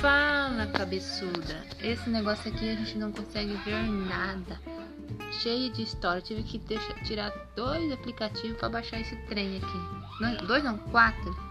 Fala, cabeçuda. Esse negócio aqui a gente não consegue ver nada. Cheio de história. Tive que deixar, tirar dois aplicativos para baixar esse trem aqui. Não, dois não, quatro.